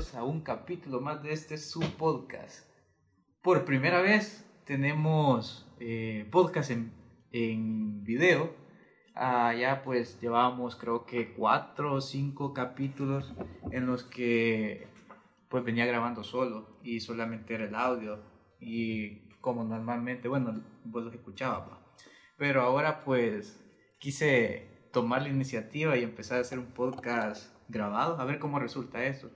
a un capítulo más de este su podcast. Por primera vez tenemos eh, podcast en, en video. Ah, ya pues llevábamos creo que cuatro o cinco capítulos en los que pues venía grabando solo y solamente era el audio y como normalmente, bueno, vos los escuchabas, pero ahora pues quise tomar la iniciativa y empezar a hacer un podcast grabado, a ver cómo resulta eso.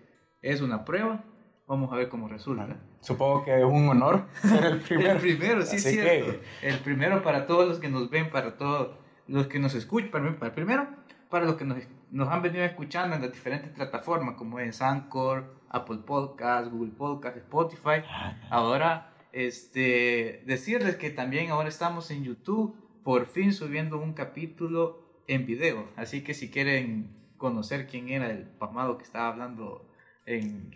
Es una prueba, vamos a ver cómo resulta. Supongo que es un honor ser el primero. El primero, sí, Así cierto. El primero para todos los que nos ven, para todos los que nos escuchan, para, para primero, para los que nos, nos han venido escuchando en las diferentes plataformas como es Anchor, Apple Podcast, Google Podcast, Spotify. Ahora, este, decirles que también ahora estamos en YouTube, por fin subiendo un capítulo en video. Así que si quieren conocer quién era el pamado que estaba hablando en,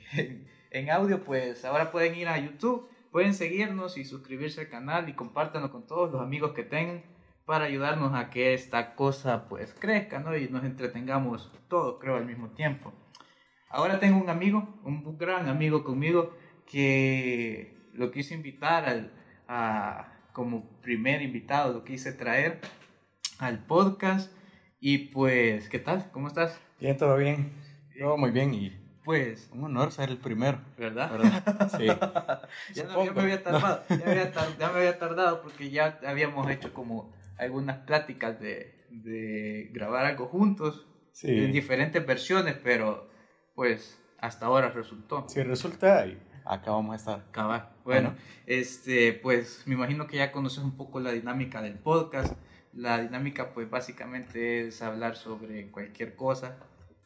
en, audio, pues ahora pueden ir a YouTube, pueden seguirnos y suscribirse al canal y compártanlo con todos los amigos que tengan para ayudarnos a que esta cosa pues crezca, ¿no? Y nos entretengamos todos, creo, al mismo tiempo. Ahora tengo un amigo, un gran amigo conmigo, que lo quise invitar al, a, como primer invitado, lo quise traer al podcast. Y pues, ¿qué tal? ¿Cómo estás? Bien, todo bien. Todo muy bien y Pues, un honor ser el primero. ¿verdad? ¿verdad? Sí. ya, no- ya me había tardado, ya, había tar- ya me había tardado porque ya habíamos hecho como algunas pláticas de, de grabar algo juntos en Sí. diferentes versiones, pero pues hasta ahora resultó. Si resulta, y acá vamos a estar. Bueno, Bueno. este, pues me imagino que ya conoces un poco la dinámica del podcast. La dinámica, pues básicamente es hablar sobre cualquier cosa,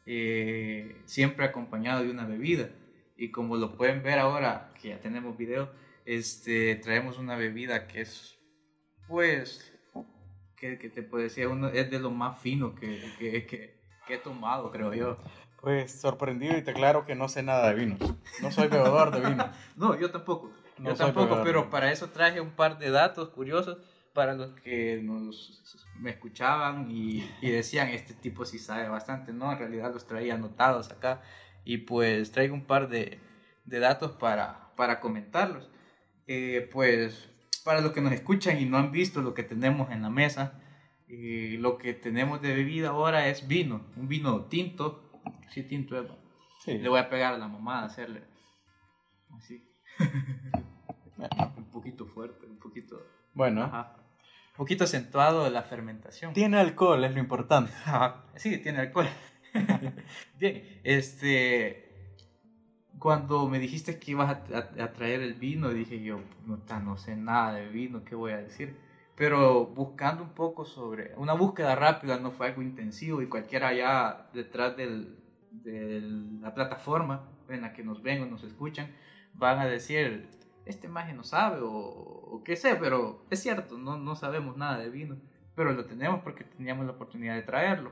eh, siempre acompañado de una bebida. Y como lo pueden ver ahora, que ya tenemos video, este, traemos una bebida que es, pues, que, que te puedo decir, uno, es de lo más fino que, que, que, que he tomado, creo yo. Pues sorprendido y te aclaro que no sé nada de vinos. No soy bebedor de vino. No, yo tampoco. No yo tampoco, pero para eso traje un par de datos curiosos para los que nos, me escuchaban y, y decían, este tipo sí sabe bastante, ¿no? En realidad los traía anotados acá y pues traigo un par de, de datos para, para comentarlos. Eh, pues para los que nos escuchan y no han visto lo que tenemos en la mesa, eh, lo que tenemos de bebida ahora es vino, un vino tinto, sí tinto es, Sí. le voy a pegar a la mamá a hacerle así. un poquito fuerte, un poquito. Bueno, Ajá. Un poquito acentuado la fermentación. tiene alcohol, es lo importante. Sí, tiene alcohol. Bien, este. Cuando me dijiste que ibas a, a- traer el vino, dije yo, no, no sé nada de vino, ¿qué voy a decir? Pero buscando un poco sobre. Una búsqueda rápida, no fue algo intensivo y cualquiera allá detrás del, de la plataforma en la que nos ven o nos escuchan van a decir, este maje no sabe o, o qué sé, pero es cierto, no, no sabemos nada de vino, pero lo tenemos porque teníamos la oportunidad de traerlo.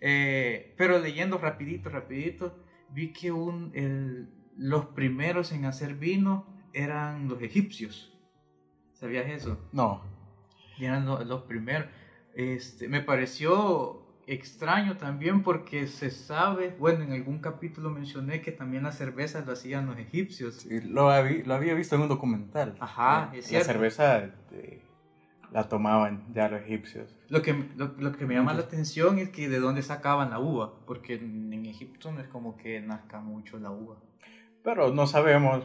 Eh, pero leyendo rapidito, rapidito, vi que un, el- los primeros en hacer vino eran los egipcios. ¿Sabías eso? No. Y eran lo- los, primeros. Este, me pareció extraño también porque se sabe, bueno, en algún capítulo mencioné que también las cervezas lo hacían los egipcios. Sí, lo, habí- lo había visto en un documental. Ajá, La- es La cierto. cerveza eh, la tomaban ya los egipcios. Lo que, lo, lo que me llama la atención es que de dónde sacaban la uva, porque en, en Egipto no es como que nazca mucho la uva. Pero no sabemos,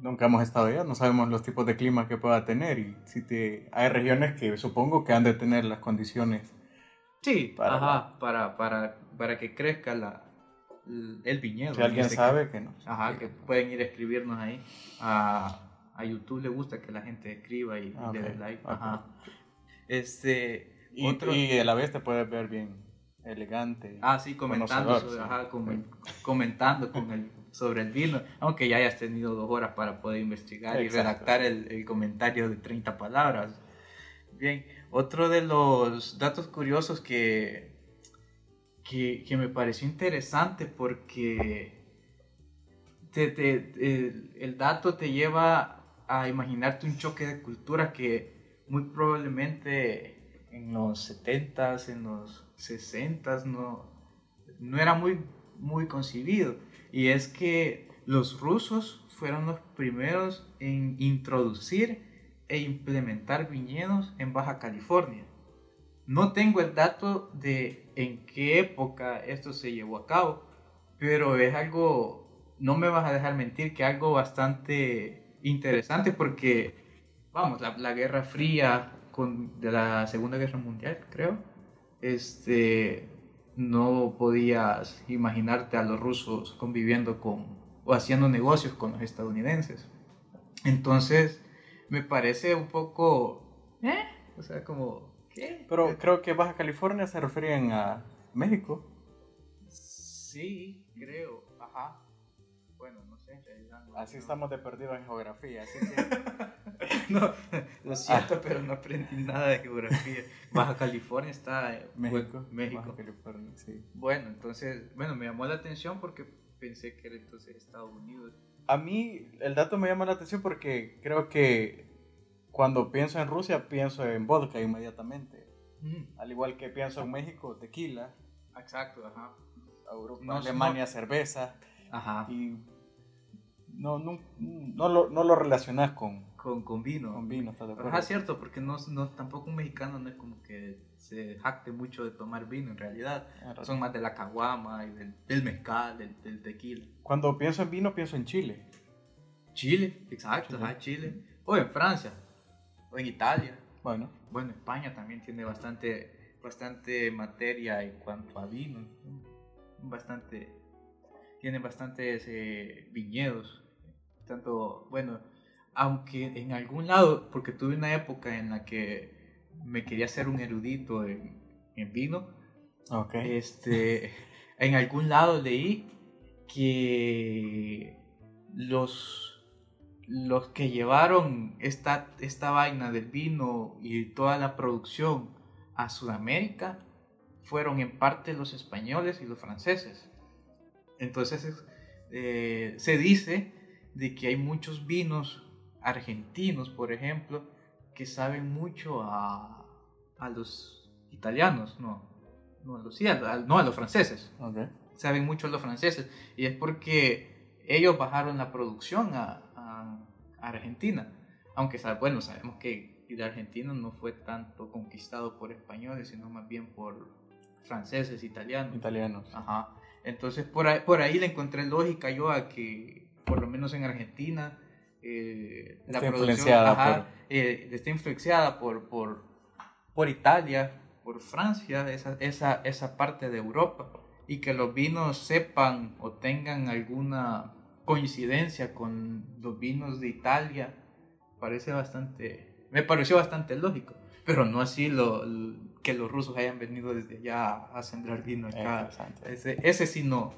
nunca hemos estado allá, no sabemos los tipos de clima que pueda tener. Y si te, hay regiones que supongo que han de tener las condiciones. Sí, Para ajá, para, para, para que crezca la, el, viñedo. Si alguien sabe, que no. Ajá, que pueden ir a escribirnos ahí. A, a YouTube le gusta que la gente escriba y, y Ah, le dé like. ok. Ajá. Este, Y, otro... y a la vez te puedes ver bien elegante. Ah, sí, comentando, sobre, sí. ajá, comen- comentando con el, sobre el vino, aunque ya hayas tenido dos horas para poder investigar y redactar el, el comentario de 30 palabras. Bien, otro de los datos curiosos que, que, me pareció interesante porque el, dato te lleva a imaginarte un choque de cultura que muy probablemente en los 70s, en los 60s no, no era muy muy concibido. Y es que los rusos fueron los primeros en introducir e implementar viñedos en Baja California. No tengo el dato de en qué época esto se llevó a cabo, pero es algo, no me vas a dejar mentir, que algo bastante interesante porque, vamos, la, la Guerra Fría de la Segunda Guerra Mundial, creo, este, no podías imaginarte a los rusos conviviendo con o haciendo negocios con los estadounidenses. Entonces, me parece un poco, ¿eh? O sea, como, ¿qué? Pero creo que Baja California se referían a México. Sí, creo, ajá. Bueno, no sé, en realidad. no- Así no- estamos de perdido en geografía. Así que No, lo siento, pero no aprendí nada de geografía. Baja California está en México. México. Baja California, sí. Bueno, entonces, bueno, me llamó la atención porque pensé que era entonces Estados Unidos. A mí el dato me llama la atención porque creo que cuando pienso en Rusia pienso en vodka inmediatamente. Al igual que pienso en México, tequila, Exacto, ajá. Europa, No, Alemania, cerveza. Ajá. Y no, no, no, lo, no lo relacionas con, Con, con vino. con vino, ¿estás de acuerdo? Ajá, cierto, porque no, no, tampoco un mexicano no es como que se jacte mucho de tomar vino en realidad. Son más de la caguama y del, del mezcal, del, del tequila. Cuando pienso en vino pienso en Chile. Chile, exacto, Chile. ajá, Chile. O en Francia, o en Italia. Bueno, Bueno, España también tiene bastante, bastante materia en cuanto a vino. Bastante, tiene bastantes eh, viñedos. Tanto, bueno, aunque en algún lado, porque tuve una época en la que me quería ser un erudito en, en vino, este, en algún lado leí que los, los que llevaron esta, esta vaina del vino y toda la producción a Sudamérica fueron en parte los españoles y los franceses. Entonces es- eh, se dice de que hay muchos vinos argentinos, por ejemplo, que saben mucho a, a los italianos, no, no a los, sí, a- a- no a los franceses saben mucho los franceses y es porque ellos bajaron la producción a, a- a Argentina. Aunque bueno, sabemos que el argentino no fue tanto conquistado por españoles, sino más bien por franceses, italianos. Italianos. Ajá. Entonces por ahí, por ahí le encontré lógica yo a que, por lo menos en Argentina, eh, la Está producción influenciada ajá, por- eh, está influenciada por, por, por Italia, por Francia, esa, esa, esa parte de Europa, y que los vinos sepan o tengan alguna coincidencia con los vinos de Italia, parece bastante, me pareció bastante lógico. Pero no así lo, l- que los rusos hayan venido desde allá a sembrar vino acá. Ese, ese sí no.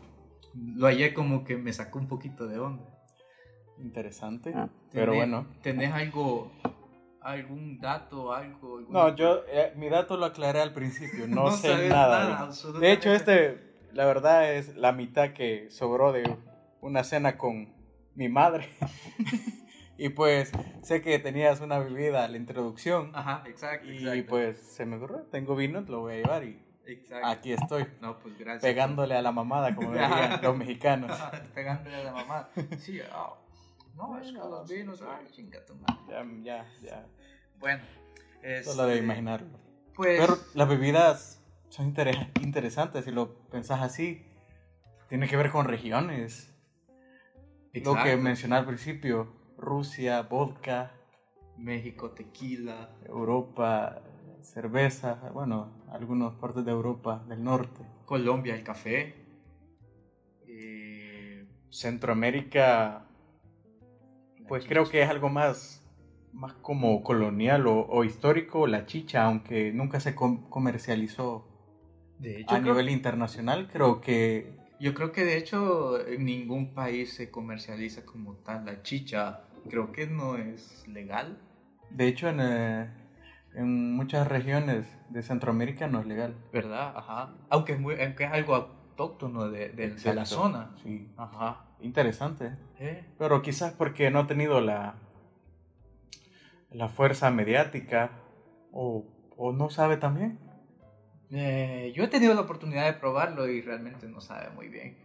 Lo hallé como que me sacó un poquito de onda. Interesante. Ah, Pero ¿Tenés- bueno. ¿Tenés algo, algún dato, algo? alguna- No, yo, eh, mi dato lo aclaré al principio, no, No sé nada. nada, de- hecho, este, la verdad es la mitad que sobró de una cena con mi madre. y pues sé que tenías una bebida a la introducción. Ajá, exacto, y exacto. pues se me ocurrió, tengo vino, lo voy a llevar y Exacto. aquí estoy, No, pues gracias. pegándole a la mamada, como dirían los mexicanos. Pegándole a la mamá. Sí, ah, no, es que los vinos, ay, chinga tu madre. Ya, ya, ya. Bueno, es. Solo de imaginarlo. Pues. Pero las bebidas son inter- interesantes si lo pensás así. Tiene que ver con regiones. Lo que exacto. mencioné al principio, Rusia, vodka, México, tequila. Europa, cerveza, bueno, algunas partes de Europa del norte. Colombia, el café. Eh, Centroamérica, pues creo que es algo más, más como colonial o, o histórico, la chicha, aunque nunca se com- comercializó De hecho, a creo- nivel internacional, creo que Yo creo que de hecho en ningún país se comercializa como tal la chicha. Creo que no es legal. De hecho, en, eh, en muchas regiones de Centroamérica no es legal. ¿Verdad? Ajá. Aunque es, muy, aunque es algo autóctono de, de- de la zona. Sí, Ajá. Interesante. Eh, Pero quizás porque no ha tenido la, la fuerza mediática o, o no sabe también. eh, yo he tenido la oportunidad de probarlo y realmente no sabe muy bien.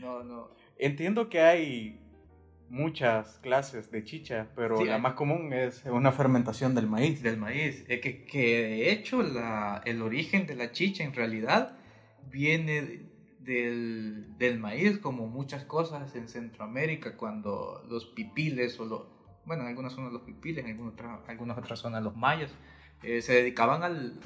No, no. Entiendo que hay muchas clases de chicha, pero Sí, la hay. más común es una fermentación del maíz. Del maíz. Es que, que de hecho la, el origen de la chicha en realidad viene del, del maíz, como muchas cosas en Centroamérica, cuando los pipiles o los, bueno, en algunas zonas los pipiles, en algunas otras, algunas otras zonas los mayas, eh, se dedicaban al,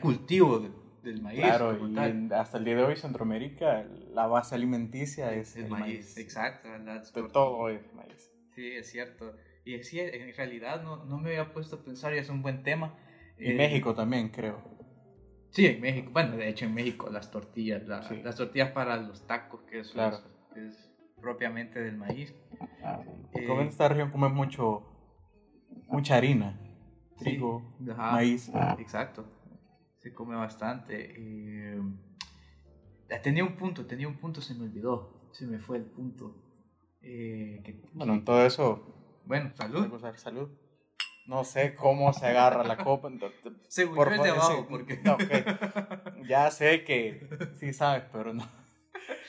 cultivo de- del maíz. Claro, y tal. hasta el día de hoy Centroamérica la base alimenticia es el, maíz. Exacto. De todo es maíz. Sí, es cierto. Y sí, en realidad no, no me había puesto a pensar y es un buen tema. Y Eh, México también, creo. Sí, en México. Bueno, de hecho en México las tortillas, la- Sí. las tortillas para los tacos, que eso Claro. es, es propiamente del maíz. Eh, Como en esta región comes mucho, mucha harina, Sí, trigo, ajá, maíz. Exacto. Se come bastante. eh, tenía un punto, tenía un punto, se me olvidó. Se me fue el punto. Eh, que- Bueno, en todo eso, bueno, salud. No sé cómo se agarra la copa. Por de favor, abajo, sí, porque... no. Ya sé que sí sabes, pero no.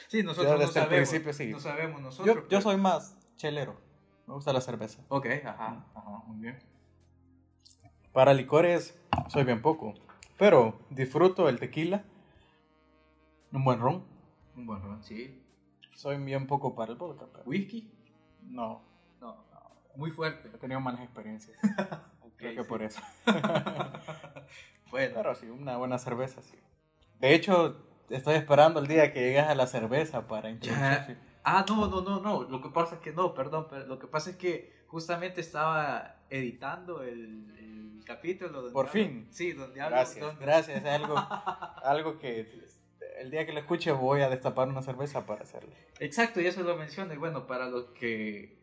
sí, nosotros Yo no desde el sabemos. principio sí. No sabemos nosotros. Yo, soy más chelero. Me gusta la cerveza. Ok, ajá, ajá, muy bien. Para licores soy bien poco. Pero disfruto el tequila. Un buen ron. Un buen ron, sí. Soy bien poco para el vodka. pero ¿Whisky? no, No, muy fuerte. he tenido malas experiencias. Creo que sí. por eso. bueno, Pero sí, una buena cerveza, sí. De hecho, estoy esperando el día que llegues a la cerveza para introducir. Ah, no, no, no, no. Lo que pasa es que no, perdón, pero lo que pasa es que justamente estaba editando el, el capítulo. Donde Por hablo- fin. Sí, donde hablo. Gracias, donde- gracias. Es algo, algo que el día que lo escuche voy a destapar una cerveza para hacerlo. Exacto, y eso lo menciono. Y bueno, para los que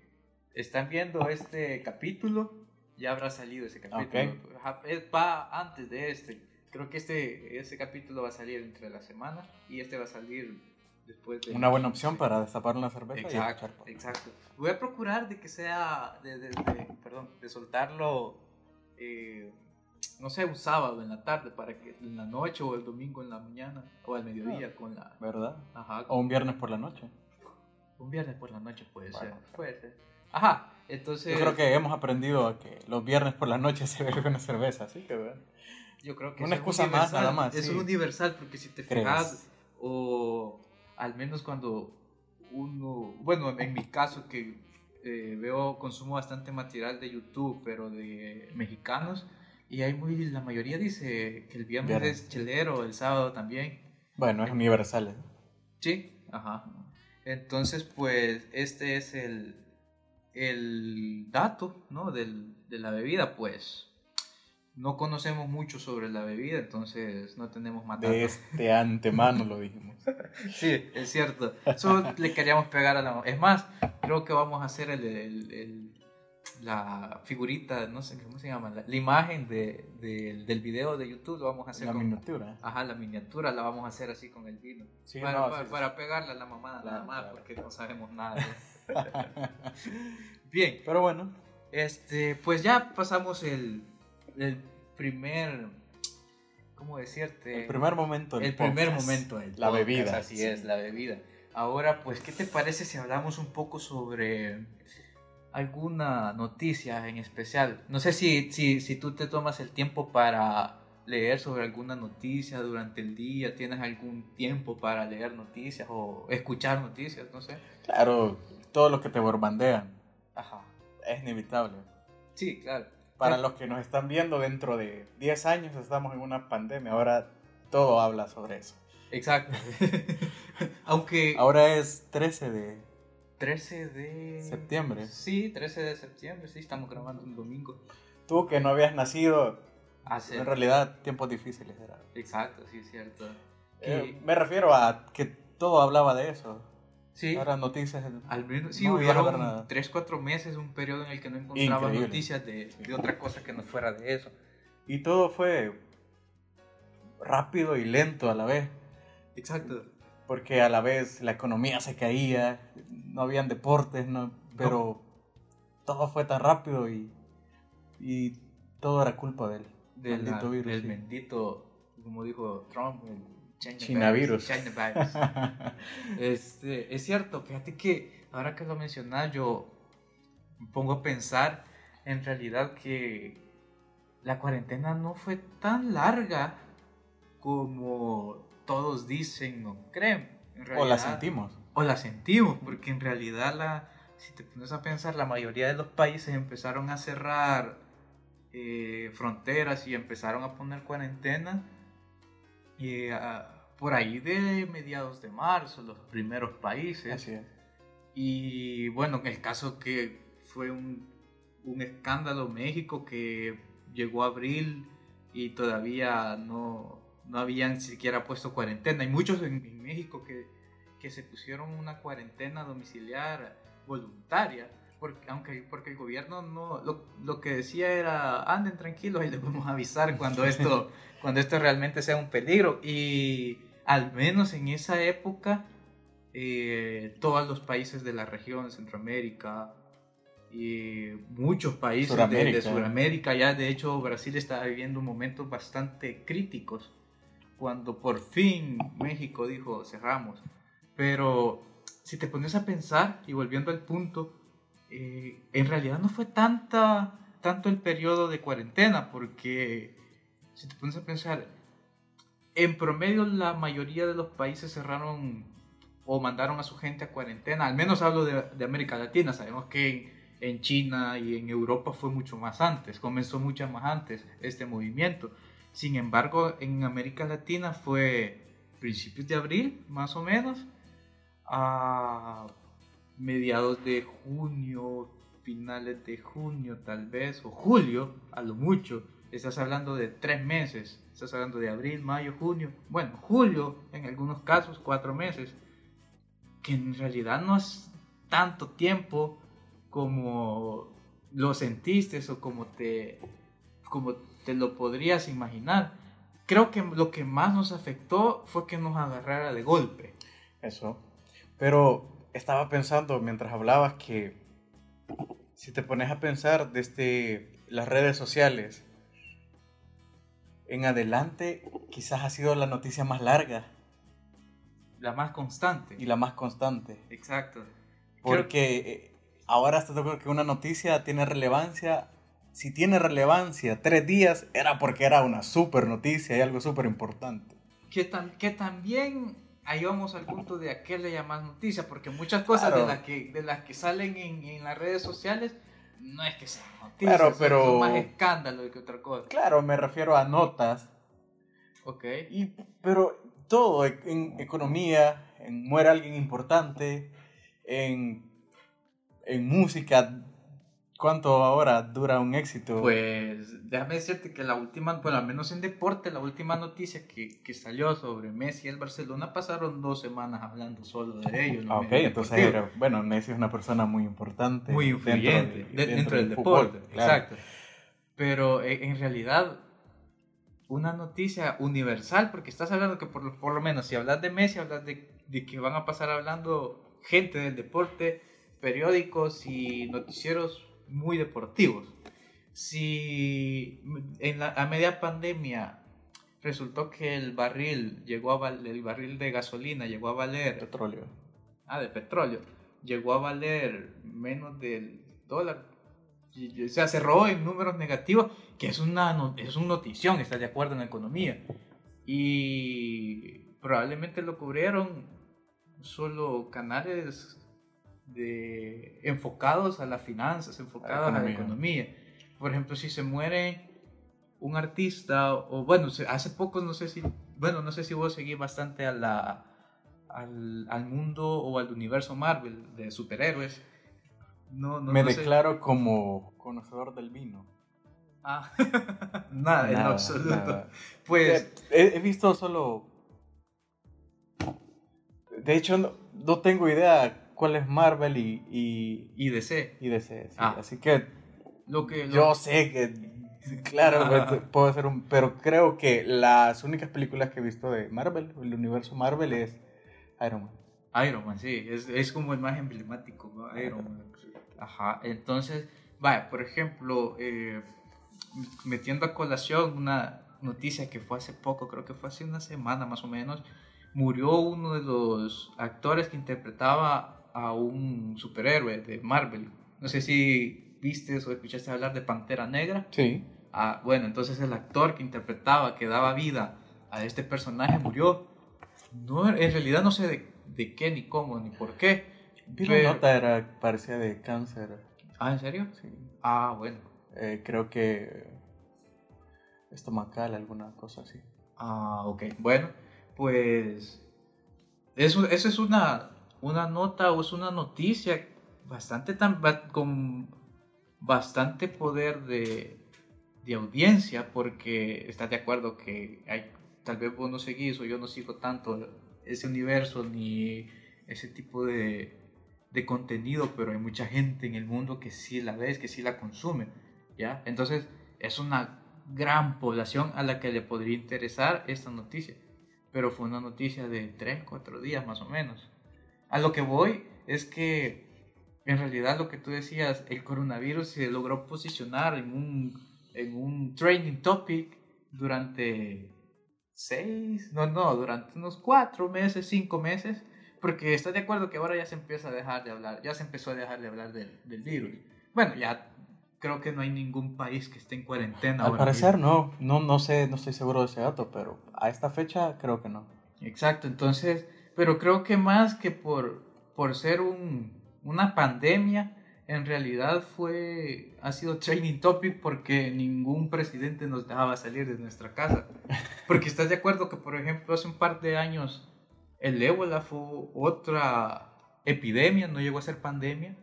están viendo este capítulo, ya habrá salido ese capítulo. Ajá, es- Va antes de este. Creo que este, este capítulo va a salir entre la semana y este va a salir después de... Una buena opción para destapar una cerveza y Exacto, podcast. exacto. Voy a procurar de que sea, de, de- de- perdón, de soltarlo, eh, no sé, un sábado en la tarde para que en la noche o el domingo en la mañana o al mediodía con la, ¿Verdad? ajá, O un viernes por la noche. un viernes por la noche puede Bueno. ser, puede ser. Ajá, entonces Yo creo que hemos aprendido a que los viernes por la noche se bebe una cerveza, así que bueno. yo creo que una es excusa más, universal, nada más, Eso sí. es universal porque si te ¿Crees? fijas o al menos cuando uno, bueno, en mi caso que eh, veo, consumo bastante material de YouTube, pero de mexicanos, y hay muy, la mayoría dice que el viernes Viernes. es chelero, el sábado también. Bueno, es universal. ¿eh? Sí, ajá. Entonces, pues, este es el, el dato, ¿no? Del, de la bebida, pues. No conocemos mucho sobre la bebida, entonces no tenemos más De datos. este antemano lo dijimos. Sí, es cierto. Solo le queríamos pegar a la... Es más, creo que vamos a hacer el, el- el- la figurita, no sé cómo se llama, la, la imagen de, de- del video de YouTube, lo vamos a hacer La con... miniatura. Ajá, la miniatura la vamos a hacer así con el vino. Sí, para, no, para, sí, sí. para pegarle a la mamada nada Claro, más, claro. porque no sabemos nada. de- Bien, Pero bueno, este, pues ya pasamos el, el primer, ¿cómo decirte? el primer momento El primer podcast, momento La podcast, bebida. Así sí. es, la bebida. Ahora, pues, ¿qué te parece si hablamos un poco sobre alguna noticia en especial? No sé si, si, si tú te tomas el tiempo para leer sobre alguna noticia durante el día, tienes algún tiempo para leer noticias o escuchar noticias, no sé. Claro, todo lo que te borbandean Ajá. es inevitable. Sí, claro. Para los que nos están viendo dentro de 10 años estamos en una pandemia, ahora todo habla sobre eso. Exacto. Aunque... Ahora es 13 de 13 de... septiembre. Sí, 13 de septiembre, sí, estamos grabando un domingo. Tú que no habías nacido, Hace... en realidad tiempos difíciles eran. Exacto, sí, cierto. Eh, me refiero a que todo hablaba de eso. Sí, Ahora noticias. al menos, sí, no hubieron nada. 3, 4 meses, un periodo en el que no encontraba Increíble. noticias de, de otra cosa que no fuera de eso. Y todo fue rápido y lento a la vez. Exacto. Porque a la vez la economía se caía, no habían deportes, no, pero todo fue tan rápido y, y todo era culpa del maldito virus. del sí. bendito, como dijo Trump, el China, China virus. China virus. este, es cierto, fíjate que ahora que lo mencionas, yo me pongo a pensar en realidad que la cuarentena no fue tan larga como todos dicen o creen. En o la sentimos. o la sentimos, porque en realidad la, si te pones a pensar, la mayoría de los países empezaron a cerrar eh, fronteras y empezaron a poner cuarentena y, ah, por ahí de mediados de marzo, los primeros países. Así es. Y bueno, en el caso que fue un, un escándalo México que llegó a abril y todavía no, no habían siquiera puesto cuarentena. Hay muchos en, en México que, que se pusieron una cuarentena domiciliar voluntaria. Porque, aunque, porque el gobierno no lo, lo que decía era anden tranquilos y les vamos a avisar cuando esto, cuando esto realmente sea un peligro. Y al menos en esa época eh, todos los países de la región, Centroamérica y muchos países de- de, Suramérica. Sudamérica, ya de hecho Brasil está viviendo momentos bastante críticos cuando por fin México dijo cerramos. Pero si te pones a pensar y volviendo al punto, eh, en realidad no fue tanta, tanto el periodo de cuarentena porque si te pones a pensar, en promedio la mayoría de los países cerraron o mandaron a su gente a cuarentena, al menos hablo de, de América Latina, sabemos que en, en China y en Europa fue mucho más antes, comenzó mucho más antes este movimiento. Sin embargo, en América Latina fue principios de abril, más o menos, a mediados de junio, finales de junio tal vez, o julio, a lo mucho. Estás hablando de tres meses, estás hablando de abril, mayo, junio, bueno, julio, en algunos casos cuatro meses, que en realidad no es tanto tiempo como lo sentiste o como te, como te lo podrías imaginar. Creo que lo que más nos afectó fue que nos agarrara de golpe. Eso. Pero estaba pensando mientras hablabas que si te pones a pensar desde las redes sociales, en adelante quizás ha sido la noticia más larga La más constante. y la más constante. Exacto. Porque eh, ahora hasta creo que una noticia tiene relevancia. Si tiene relevancia tres días, era porque era una super noticia y algo súper importante. que, tam- que también ahí vamos al punto de a qué le llamas noticia, porque muchas cosas Claro. de, las que, de las que salen en, en las redes sociales no es que sean noticias, Claro, pero- son más escándalo que otra cosa. Claro, me refiero a notas. Ok. Y, pero todo, e- en economía, en muere alguien importante, en, en música, ¿cuánto ahora dura un éxito? Pues déjame decirte que la última, bueno, al menos en deporte, la última noticia que, que salió sobre Messi y el Barcelona pasaron dos semanas hablando solo de ellos. Ah, ok, entonces, era- bueno, Messi es una persona muy importante. muy influyente de- de- dentro, del, deporte, claro. exacto. Pero eh, en realidad, una noticia universal, porque estás hablando que por, por lo menos si hablas de Messi, hablas de, de que van a pasar hablando gente del deporte, periódicos y noticieros muy deportivos. Si en la, a media pandemia resultó que el barril llegó a val- el barril de gasolina llegó a valer Petróleo. ah, de petróleo, llegó a valer menos del dólar. Y- O sea, cerró en números negativos, que es una es una notición, ¿estás de acuerdo en la economía? Y probablemente lo cubrieron solo canales de, enfocados a las finanzas, enfocados a la economía. economía. Por ejemplo, si se muere un artista, o bueno, hace poco no sé si, bueno, no sé si vos seguís bastante a la, al, al mundo o al universo Marvel de superhéroes. No, no, Me no sé. declaro como conocedor del vino. Ah, nada, en Nada, absoluto. nada. Pues, Eh, he, he visto solo. De hecho, no, no tengo idea cuál es Marvel y, y, y DC. y DC. sí. Ah. Así que Lo que, lo- yo sé que, claro, pues, puedo hacer un. Pero creo que las únicas películas que he visto de Marvel, el universo Marvel, es Iron Man. Iron Man, sí, es, es como el más emblemático, ¿no? Iron Man. Ajá, entonces, vaya, por ejemplo, eh, metiendo a colación una, noticia que fue hace poco, creo que fue hace una semana más o menos, murió uno de los actores que interpretaba a un superhéroe de Marvel. No sé si viste o escuchaste hablar de Pantera Negra. Sí. Ah, bueno, entonces el actor que interpretaba, que daba vida a este personaje, murió. No, en realidad no sé de, de qué, ni cómo, ni por qué. Vi la nota, era, parecía de cáncer. Ah, ¿en serio? Sí. Ah, bueno. Eh, creo que estomacal, alguna cosa así. Ah, ok. Bueno, pues eso, eso es una, una nota o es una noticia bastante tan, ba- con bastante poder de, de audiencia porque estás de acuerdo que hay, tal vez vos no seguís o yo no sigo tanto ese universo ni ese tipo de, de contenido, pero hay mucha gente en el mundo que sí la ves, que sí la consume, ¿ya? Entonces es una gran población a la que le podría interesar esta noticia, pero fue una noticia de 3, 4 días más o menos. A lo que voy es que en realidad lo que tú decías, el coronavirus se logró posicionar en un, en un trending topic durante seis, no, no, durante unos cuatro meses, cinco meses, porque estás de acuerdo que ahora ya se empieza a dejar de hablar, ya se empezó a dejar de hablar del, del virus. Bueno, ya creo que no hay ningún país que esté en cuarentena. Al ahora parecer mismo. no, no, no sé, no estoy seguro de ese dato, pero a esta fecha creo que no. Exacto, entonces, pero creo que más que por, por ser un, una pandemia, en realidad fue, ha sido training topic porque ningún presidente nos dejaba salir de nuestra casa. Porque estás de acuerdo que, por ejemplo, hace un par de años el ébola fue otra epidemia, no llegó a ser pandemia,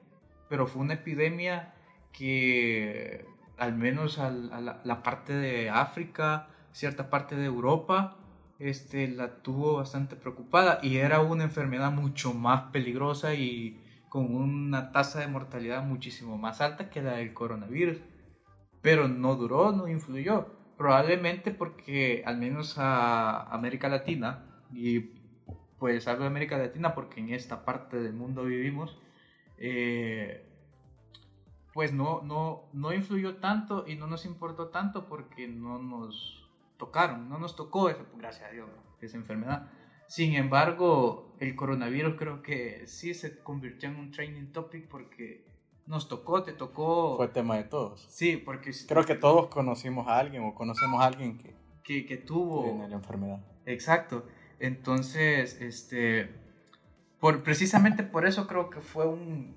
pero fue una epidemia que al menos al- a la, la parte de África, cierta parte de Europa, este, la tuvo bastante preocupada y era una enfermedad mucho más peligrosa y con una tasa de mortalidad muchísimo más alta que la del coronavirus. Pero no duró, no influyó. Probablemente porque al menos a América Latina, y pues hablo de América Latina porque en esta parte del mundo vivimos, eh, pues no, no, no influyó tanto y no nos importó tanto porque no nos tocaron, no nos tocó, esa, gracias a Dios, esa enfermedad. Sin embargo, el coronavirus creo que sí se convirtió en un training topic porque nos tocó, te tocó. Fue tema de todos. Sí, porque Creo que todos conocimos a alguien o conocemos a alguien que que, que tuvo. tiene la enfermedad. Exacto. Entonces, este, por, precisamente por eso creo que fue un,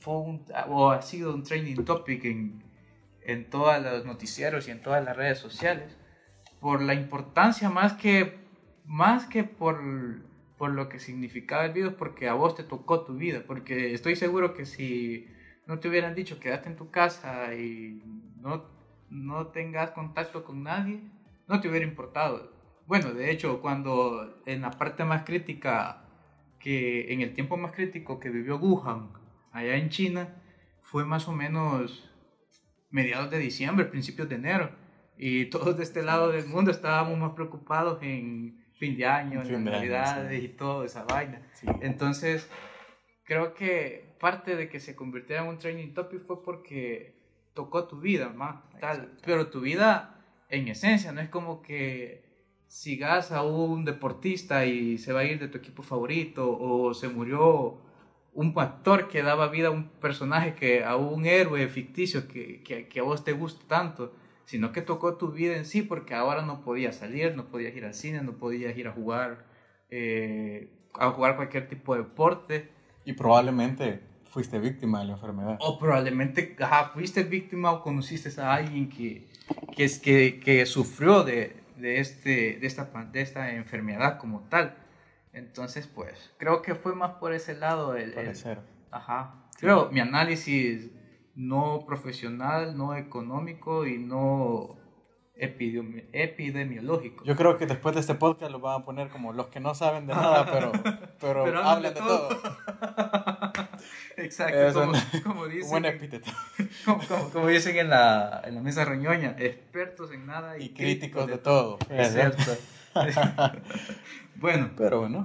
fue un, o ha sido un training topic en, en todos los noticieros y en todas las redes sociales, por la importancia más que, más que por, por lo que significaba el virus, porque a vos te tocó tu vida, porque estoy seguro que si no te hubieran dicho quédate en tu casa y no, no tengas contacto con nadie, no te hubiera importado. Bueno, de hecho, cuando en la parte más crítica, que en el tiempo más crítico que vivió Wuhan, allá en China, fue más o menos mediados de diciembre, principios de enero. Y todos de este lado del mundo estábamos más preocupados en fin de año, en las año, navidades sí. y toda esa vaina. Sí. Entonces, creo que parte de que se convirtiera en un training topic fue porque tocó tu vida, más tal. Pero tu vida en esencia, no es como que sigas a un deportista y se va a ir de tu equipo favorito o se murió un actor que daba vida a un personaje que a un héroe ficticio que, que, que a vos te gusta tanto, sino que tocó tu vida en sí porque ahora no podías salir, no podías ir al cine, no podías ir a jugar eh, a jugar cualquier tipo de deporte Y probablemente fuiste víctima de la enfermedad. o probablemente ajá, fuiste víctima o conociste a alguien que, que, es, que, que sufrió de, de, este, de, esta, de esta enfermedad como tal. Entonces, pues, creo que fue más por ese lado. El, el- ajá. Creo, mi análisis no profesional, no económico y no epidemi- epidemiológico. Yo creo que después de este podcast lo van a poner como los que no saben de nada, pero, pero, Pero hablan de todo. Exacto, como, un- como dicen, buen epíteto. como, como- como dicen en la, en la mesa reñoña, expertos en nada y, Y críticos de todo. Es cierto. bueno, Pero bueno,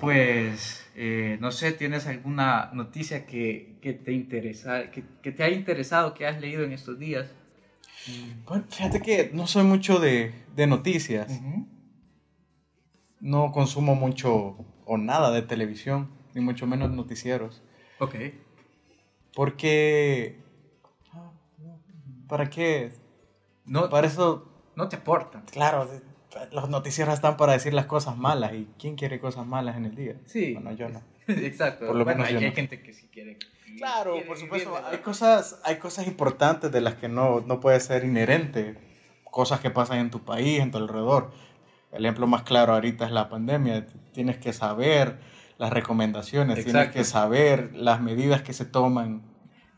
pues eh, no sé, ¿tienes alguna noticia que, que te interesa, que, que te haya interesado, que has leído en estos días? Bueno, fíjate que no soy mucho de, de noticias. No consumo mucho o nada de televisión, ni mucho menos noticieros. Ok. Porque... ¿Para qué? No, Para eso, no te aportan. claro, los noticieros están para decir las cosas malas. ¿Y quién quiere cosas malas en el día? Sí. Bueno, yo no. Exacto. Por lo bueno, menos hay, yo hay no. gente que sí quiere. Claro, quiere por supuesto. Hay cosas, hay cosas importantes de las que no, no puede ser inherente. Cosas que pasan en tu país, en tu alrededor. El ejemplo más claro ahorita es la pandemia. Tienes que saber las recomendaciones, tienes que saber las medidas que se toman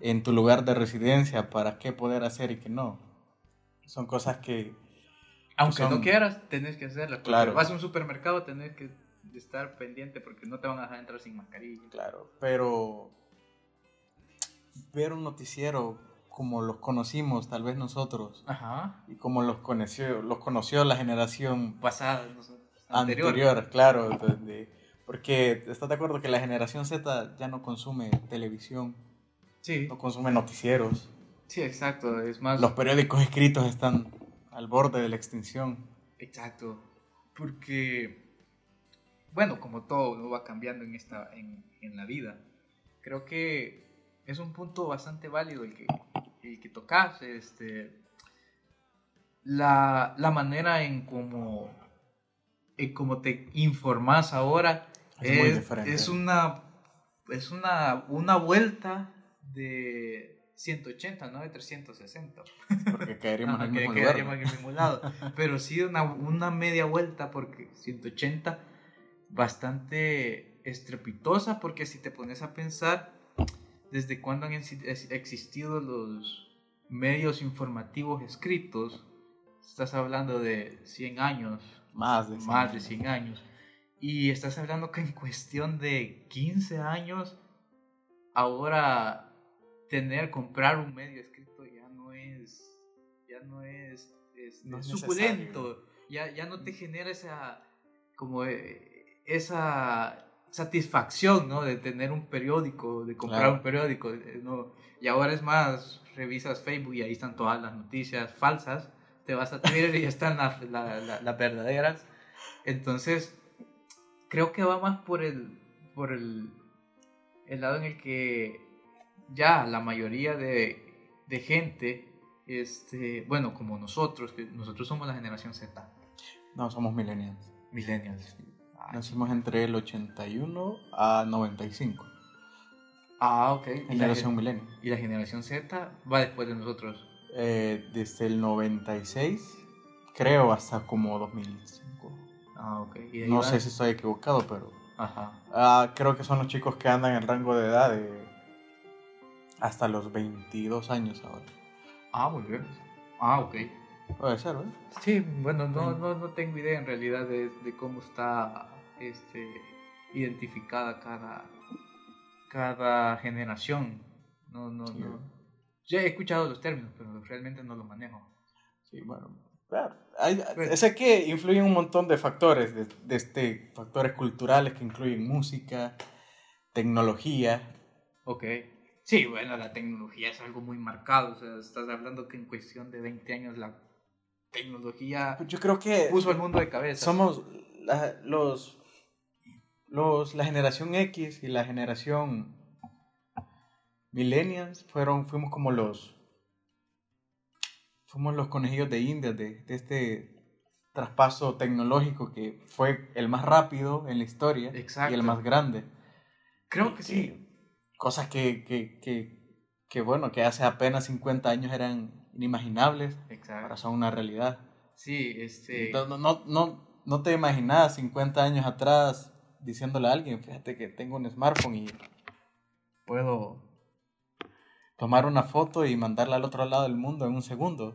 en tu lugar de residencia para qué poder hacer y qué no. Son cosas que... Aunque son- no quieras, tenés que hacerlas. porque Claro. Vas a un supermercado, tenés que estar pendiente porque no te van a dejar entrar sin mascarilla. Claro, pero ver un noticiero como los conocimos, tal vez nosotros, Ajá. y como los conoció, los conoció la generación Pasada, anterior, anterior. claro, de- porque estás de acuerdo que la generación Z ya no consume televisión, Sí, no consume noticieros, sí, exacto. Es más. los periódicos escritos están al borde de la extinción. Exacto. Porque, bueno, como todo ¿no? va cambiando en, esta, en, en la vida, creo que es un punto bastante válido el que, el que tocas. Este, la, la manera en cómo, en cómo te informas ahora Es es, es una, es una, una vuelta de 180, no de 360 Porque caeríamos Ajá, en el que mismo quedaríamos lugar. en el mismo lado. Pero sí una, una media vuelta porque 180 bastante estrepitosa porque si te pones a pensar desde cuándo han existido los medios informativos escritos, estás hablando de 100 años, Más de más de 100 años. Y estás hablando que en cuestión de 15 años, ahora tener, comprar un medio escrito ya no es, ya no es, este, No es suculento, ya, ya no te genera esa, como eh, esa satisfacción, ¿no? De tener un periódico, de comprar Claro. un periódico, eh, ¿no? Y ahora es más, revisas Facebook y ahí están todas las noticias falsas, te vas a Twitter y están las la- la- las verdaderas. Entonces, creo que va más por el, por el, el lado en el que ya la mayoría de, de gente, este, bueno, como nosotros, que nosotros somos la generación Z, No, somos millennials. millennials. Ay, Nacimos entre el 81 a 95. Ah, ok. Generación gen- millennial. y la generación Z va después de nosotros. Eh, desde el 96, creo, hasta como 2005. Ah, ok. Y No va- sé si estoy equivocado, pero Ajá. ah, creo que son los chicos que andan en el rango de edad de hasta los 22 años ahora. Ah, muy bien. Ah, ok. Puede ser, ¿verdad? Sí, bueno, no, no, no tengo idea en realidad de, de cómo está este, identificada cada, cada generación. No, no, Sí. no. Ya he escuchado los términos, pero realmente no los manejo. Sí, bueno. claro. Hay- sé que influyen un montón de factores, de, de este, factores culturales que incluyen música, tecnología. Ok. Sí, bueno, la tecnología es algo muy marcado. O sea, estás hablando que en cuestión de 20 años la tecnología Yo creo que puso al mundo de cabeza. somos la, los, los, la generación X y la generación millennials fueron, fuimos como los, fuimos los conejillos de India de, de este traspaso tecnológico que fue el más rápido en la historia Exacto. y el más grande. Creo que sí. Cosas que, que, que, que, bueno, que hace apenas 50 años eran inimaginables, ahora Exacto. son una realidad. Sí, este. No, no, no, no, te imaginas 50 años atrás diciéndole a alguien, fíjate que tengo un smartphone y puedo tomar una foto y mandarla al otro lado del mundo en un segundo.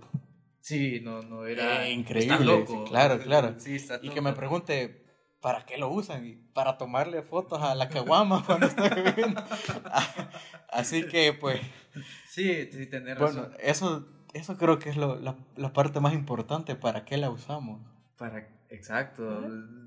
Sí, no, no era. Eh, increíble, loco. claro, claro. Sí, Y que me pregunte, ¿para qué lo usan? Y para tomarle fotos a la caguama cuando está bebiendo. Así que, pues, Sí, sí, tenés bueno, razón. eso, eso creo que es lo- la, la parte más importante, ¿para qué la usamos? Para, exacto.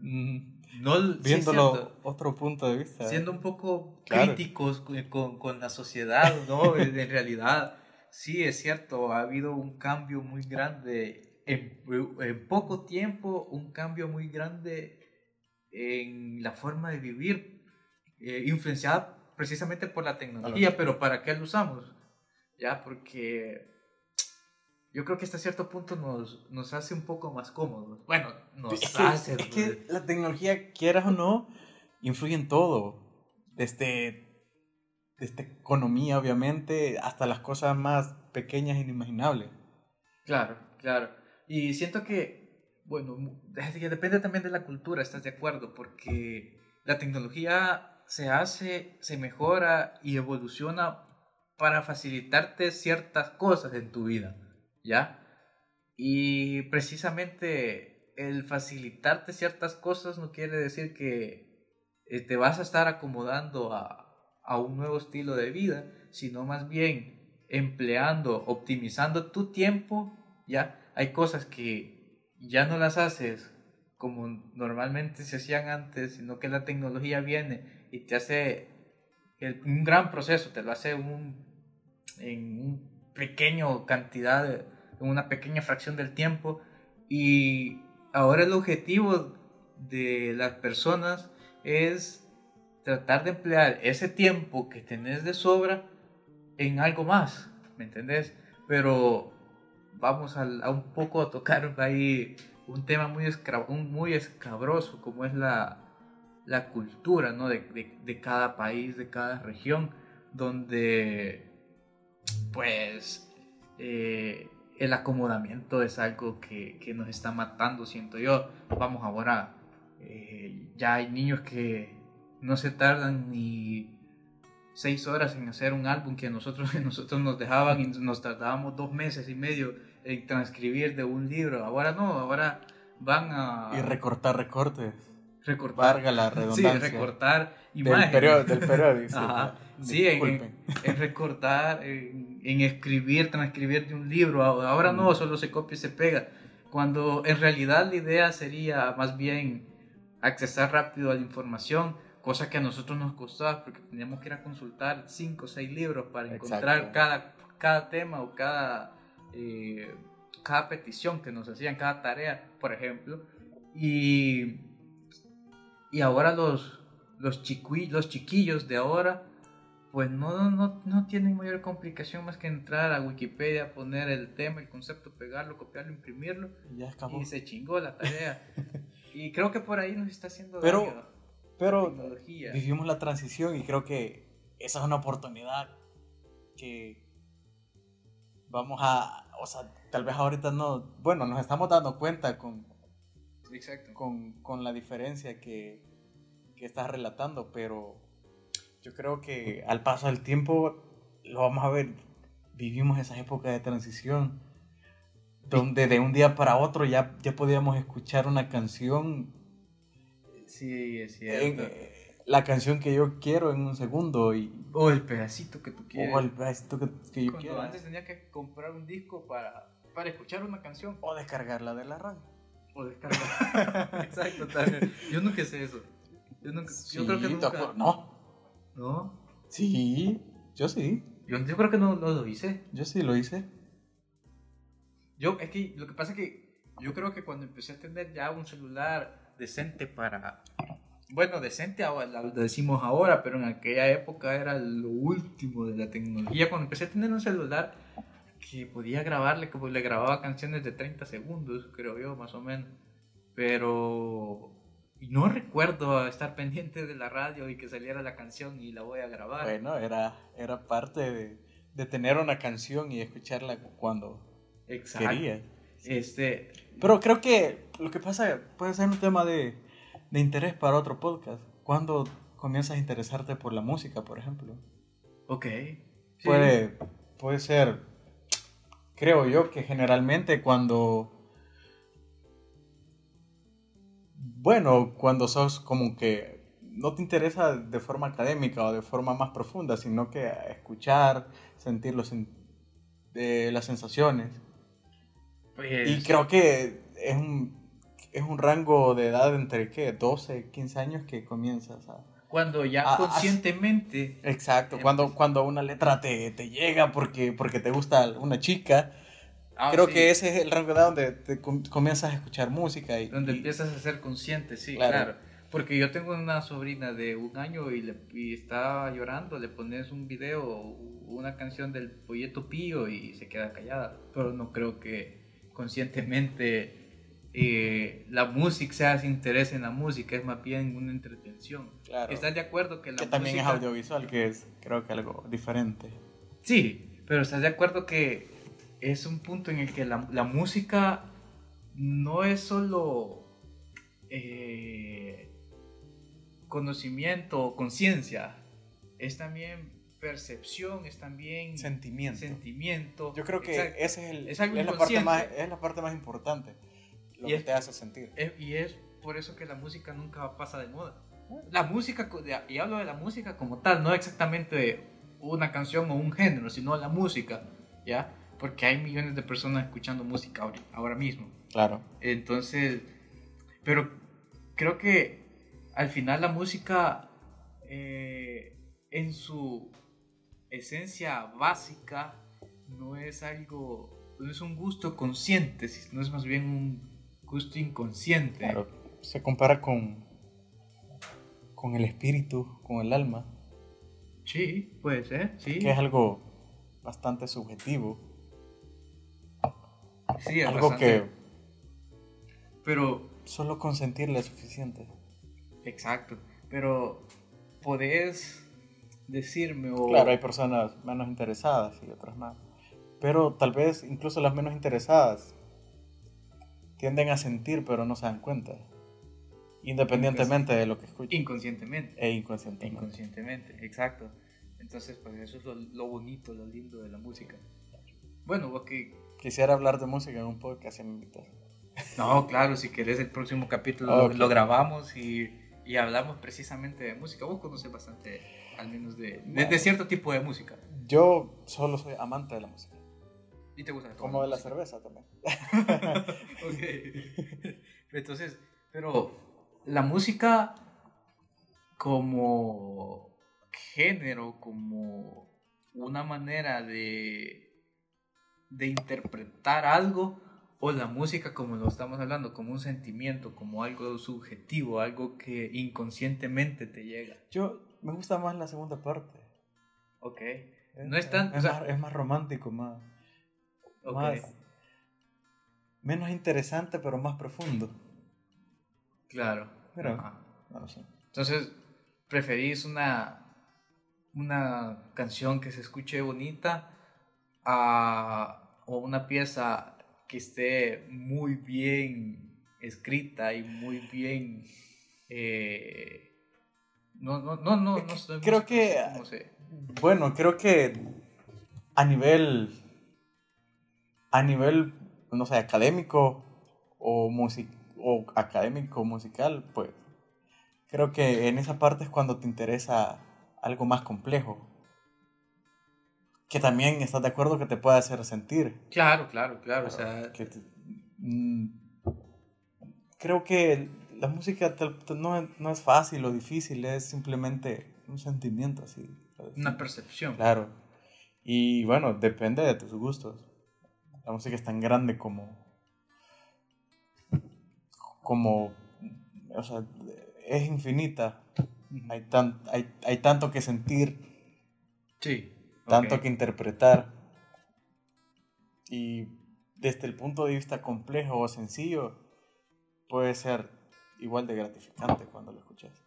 Mm, No, sí, Viéndolo otro punto de vista. siendo un poco Claro. críticos con, con- con la sociedad, ¿no? en en realidad, sí es cierto, ha habido un cambio muy grande en, en poco tiempo, un cambio muy grande en la forma de vivir, eh, influenciada precisamente por la tecnología, pero ¿para qué lo usamos? Ya, porque yo creo que hasta cierto punto nos, nos hace un poco más cómodos. Bueno, nos hace. Es que la tecnología, quieras o no, influye en todo. Desde, desde economía, obviamente, hasta las cosas más pequeñas e inimaginables. Claro, claro. Y siento que, bueno, depende también de la cultura, ¿estás de acuerdo? Porque la tecnología se hace, se mejora y evoluciona para facilitarte ciertas cosas en tu vida, ¿ya? Y precisamente el facilitarte ciertas cosas no quiere decir que eh, te vas a estar acomodando a, a un nuevo estilo de vida, sino más bien empleando, optimizando tu tiempo, ¿ya? Hay cosas que ya no las haces como normalmente se hacían antes, sino que la tecnología viene y te hace un gran proceso, te lo hace en un pequeño cantidad, en una pequeña fracción del tiempo. Y ahora el objetivo de las personas es tratar de emplear ese tiempo que tenés de sobra en algo más, ¿me entendés? Pero vamos a, un poco a tocar ahí un tema muy, escabroso como es la, la cultura ¿no? de, de, de, cada país, de cada región, donde pues eh, el acomodamiento es algo que, que, nos está matando, siento yo. Vamos ahora, eh, ya hay niños que no se tardan ni seis horas en hacer un álbum que nosotros, nosotros nos dejaban y nos tardábamos dos meses y medio en transcribir de un libro. Ahora no, ahora van a... Y recortar recortes. Recortar. Varga la redundancia. Sí, recortar imágenes. Del, period, del periódico. Ajá. Sí, en, en, recortar, en, en, escribir, transcribir de un libro. Ahora no, solo se copia y se pega. Cuando en realidad la idea sería más bien accesar rápido a la información, cosa que a nosotros nos costaba porque teníamos que ir a consultar cinco o seis libros para encontrar cada, cada tema o cada eh, cada petición que nos hacían, cada tarea, por ejemplo. Y, y ahora los, los, los chiquillos de ahora, pues no, no, no tienen mayor complicación más que entrar a Wikipedia, poner el tema, el concepto, pegarlo, copiarlo, imprimirlo. Y, y se chingó la tarea. y creo que por ahí nos está haciendo pero, daño Pero vivimos la transición y creo que esa es una oportunidad que vamos a, o sea, tal vez ahorita no, bueno, nos estamos dando cuenta con, Exacto. con, con la diferencia que, que, estás relatando, pero yo creo que al paso del tiempo lo vamos a ver, vivimos esa época de transición, donde de un día para otro ya, ya podíamos escuchar una canción. Sí, es cierto. En, la canción que yo quiero en un segundo y o el pedacito que tú quieres. o el pedacito que, que yo Cuando quiero antes tenía que comprar un disco para, para escuchar una canción. O descargarla de la radio. O descargarla. Exacto también yo nunca sé eso. Yo, nunca, sí, yo creo que nunca. no no sí yo sí. Yo, yo creo que no, no, lo hice. Yo sí lo hice. Yo es que lo que pasa es que yo creo que cuando empecé a tener ya un celular decente para bueno, decente lo decimos ahora, pero en aquella época era lo último de la tecnología. Cuando empecé a tener un celular que podía grabarle, como le grababa canciones de 30 segundos, creo yo, más o menos. Pero no recuerdo estar pendiente de la radio y que saliera la canción y la voy a grabar. Bueno, era, era parte de, de tener una canción y escucharla cuando Exacto. querías. Este, pero creo que lo que pasa puede ser un tema de de interés para otro podcast. ¿Cuándo comienzas a interesarte por la música, por ejemplo? Ok. Sí. Puede, puede ser, creo yo, que generalmente cuando... Bueno, cuando sos como que no te interesa de forma académica o de forma más profunda, sino que escuchar, sentir los, de las sensaciones. Pues... Y creo que es un, es un rango de edad entre, ¿qué? 12, 15 años que comienzas a, Cuando ya Ah, ah, conscientemente... Exacto, Em- cuando, cuando una letra te, te llega porque, porque te gusta una chica, Ah, creo sí, que ese es el rango de edad donde te com- comienzas a escuchar música y, Donde y- empiezas a ser consciente, sí, Claro. claro. Porque yo tengo una sobrina de un año y, le, y está llorando, le pones un video o una canción del Polleto Pío y se queda callada. Pero no creo que conscientemente eh, la música sea sin interés en la música, es más bien una entretención. Claro. ¿Estás de acuerdo que la que también es música- audiovisual, que es creo que algo diferente. Sí, pero ¿estás de acuerdo que es un punto en el que la, la música no es solo eh, conocimiento o conciencia, es también percepción, es también Sentimiento. sentimiento. Yo creo que Exacto. ese es, el, Es la parte más, es la parte más importante, lo Y que es- te hace sentir. Y es por eso que la música nunca pasa de moda. La música, y hablo de la música como tal, no exactamente una canción o un género, sino la música, ¿ya? Porque hay millones de personas escuchando música ahora, ahora mismo. Claro. Entonces, pero creo que al final la música, eh, en su esencia básica, no es algo, no es un gusto consciente, sino es más bien un gusto inconsciente. Claro. Se compara con, con el espíritu, con el alma, Sí, puede ser, sí. que es algo bastante subjetivo. Sí, es algo bastante- que Pero, solo con sentirle es suficiente. exacto, pero podés decirme o... Claro, hay personas menos interesadas y otras más. Pero tal vez incluso las menos interesadas tienden a sentir, pero no se dan cuenta. Independientemente de lo que escuchen. Inconscientemente. E inconscientemente. Inconscientemente, exacto. Entonces, pues eso es lo, lo bonito, lo lindo de la música. Bueno, vos que... Quisiera hablar de música en un podcast y me invitas. No, claro, si querés el próximo capítulo lo, grabamos y, y hablamos precisamente de música. Vos conoces bastante, al menos de, de, de cierto tipo de música. Yo solo soy amante de la música. ¿Y te gusta? Como de la música? cerveza también. Ok. Entonces, pero la música como género, como una manera de, de interpretar algo, o la música como lo estamos hablando, como un sentimiento, como algo subjetivo, algo que inconscientemente te llega. Yo me gusta más la segunda parte. Ok. No es tan- Es, o sea- más, es más romántico, más, Más- Menos interesante, pero más profundo. Claro. Pero-. No sé. Entonces, ¿preferís una, una canción que se escuche bonita a, o una pieza que esté muy bien escrita y muy bien... eh, no, no, no, no, no estoy Creo que- cómo se- Bueno, creo que a nivel. A nivel, no sé, académico o, music, o académico musical, pues. Creo que en esa parte es cuando te interesa algo más complejo. Que también estás de acuerdo que te puede hacer sentir. Claro, claro, claro. O sea, que te- mm, creo que la música tal- tal- no, no es fácil o difícil, es simplemente un sentimiento así. una percepción. Claro. Y bueno, depende de tus gustos. La música es tan grande como. como. O sea, es infinita. Hay, tan, hay, hay tanto que sentir, Sí. tanto que interpretar. Y desde el punto de vista complejo o sencillo, puede ser igual de gratificante cuando lo escuchas.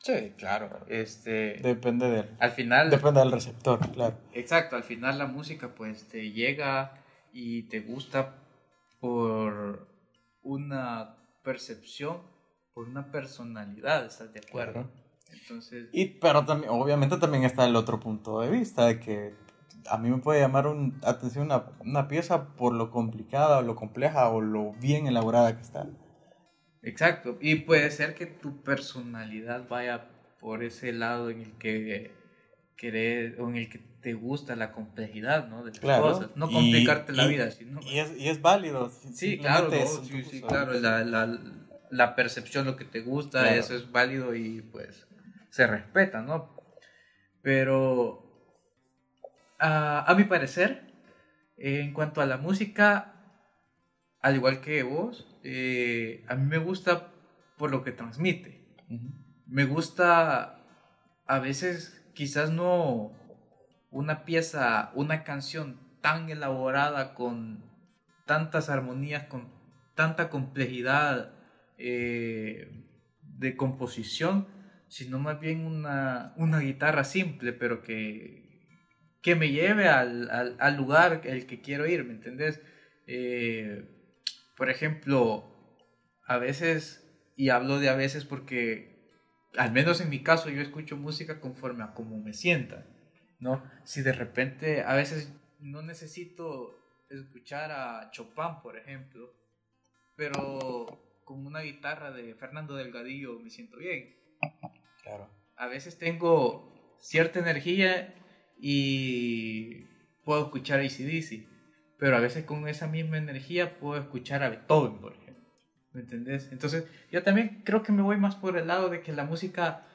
Sí, claro. Este, Depende del, al final... depende del receptor, claro. Exacto, al final la música pues te llega y te gusta por una percepción, por una personalidad, ¿estás de acuerdo? Claro. Entonces, Y, pero también, obviamente también está el otro punto de vista, de que a mí me puede llamar un, atención una, una pieza por lo complicada o lo compleja o lo bien elaborada que está. exacto, y puede ser que tu personalidad vaya por ese lado en el que querés, o en el que te gusta la complejidad, ¿no? De las Claro. cosas, no Y- complicarte la y- vida, sino... Y es, y es válido. Sí, claro, simplemente no, es- sí, sí, claro, la, la, la percepción, lo que te gusta, Claro. eso es válido y pues se respeta, ¿no? Pero a, mi parecer, en cuanto a la música, al igual que vos, eh, a mí me gusta por lo que transmite. Me gusta a veces quizás no una pieza, una canción tan elaborada con tantas armonías, con tanta complejidad eh, de composición, sino más bien una, una guitarra simple, pero que, que me lleve al, al, al lugar el que quiero ir, ¿me entendés? Eh, por ejemplo, a veces, y hablo de a veces porque, al menos en mi caso, yo escucho música conforme a cómo me sienta, ¿no? Si de repente, a veces no necesito escuchar a Chopin, por ejemplo, pero con una guitarra de Fernando Delgadillo me siento bien. Claro. A veces tengo cierta energía y puedo escuchar ACDC, pero a veces con esa misma energía puedo escuchar a Beethoven, por ejemplo. ¿Me entendés? Entonces, yo también creo que me voy más por el lado de que la música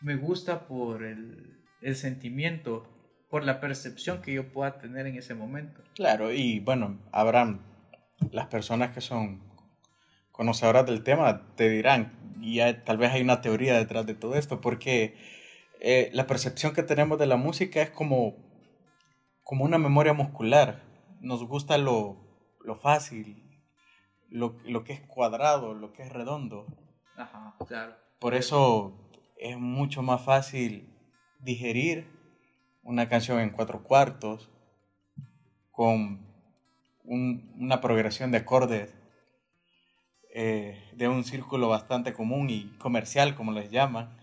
me gusta por el, el sentimiento por la percepción que yo pueda tener en ese momento. Claro, y bueno, habrán las personas que son conocedoras del tema, te dirán, y tal vez hay una teoría detrás de todo esto, porque eh, la percepción que tenemos de la música es como, como una memoria muscular. Nos gusta lo, lo fácil, lo, lo, que es cuadrado, lo que es redondo. Ajá, claro. Por eso es mucho más fácil digerir una canción en cuatro cuartos, con una progresión de acordes eh, de un círculo bastante común y comercial, como les llaman,